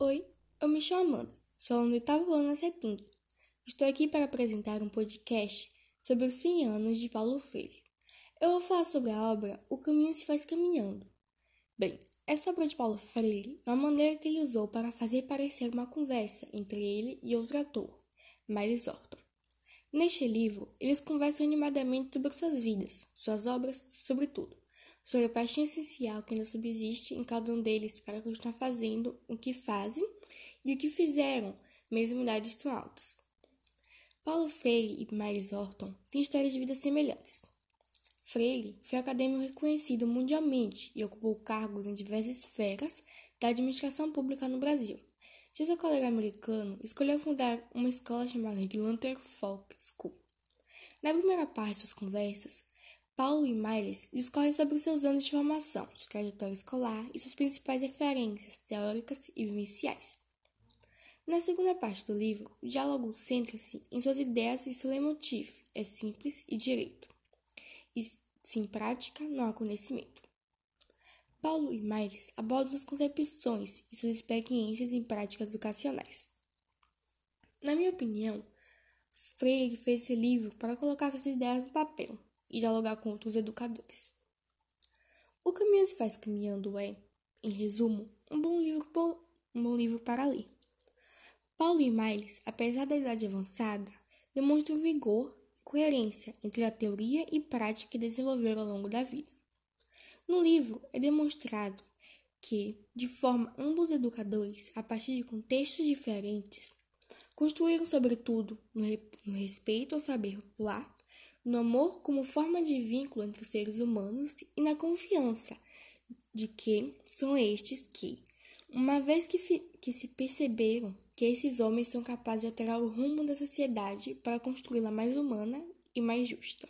Oi, eu me chamo Amanda, sou no oitavo ano na. Estou aqui para apresentar um podcast sobre os 100 anos de Paulo Freire. Eu vou falar sobre a obra O Caminho se faz caminhando. Bem, essa obra de Paulo Freire é uma maneira que ele usou para fazer parecer uma conversa entre ele e outro ator, Miles Orton. Neste livro, eles conversam animadamente sobre suas vidas, suas obras, sobre tudo sobre a paixão essencial que ainda subsiste em cada um deles para continuar fazendo o que fazem e o que fizeram, mesmo em idades tão altas. Paulo Freire e Miles Orton têm histórias de vida semelhantes. Freire foi acadêmico reconhecido mundialmente e ocupou cargos em diversas esferas da administração pública no Brasil. De seu colega americano, escolheu fundar uma escola chamada Glanter Folk School. Na primeira parte de suas conversas, Paulo e Miles discorrem sobre seus anos de formação, sua trajetória escolar e suas principais referências teóricas e vivenciais. Na segunda parte do livro, o diálogo centra-se em suas ideias e seu leitmotiv é simples e direito, e sem prática não há conhecimento. Paulo e Miles abordam suas concepções e suas experiências em práticas educacionais. Na minha opinião, Freire fez esse livro para colocar suas ideias no papel e dialogar com outros educadores. O Caminho se faz caminhando é, em resumo, um bom livro, um bom livro para ler. Paulo e Miles, apesar da idade avançada, demonstram vigor e coerência entre a teoria e prática que desenvolveram ao longo da vida. No livro é demonstrado que, de forma ambos educadores, a partir de contextos diferentes, construíram sobretudo no, no respeito ao saber popular no amor como forma de vínculo entre os seres humanos e na confiança de que são estes que, uma vez que, que se perceberam que esses homens são capazes de alterar o rumo da sociedade para construí-la mais humana e mais justa.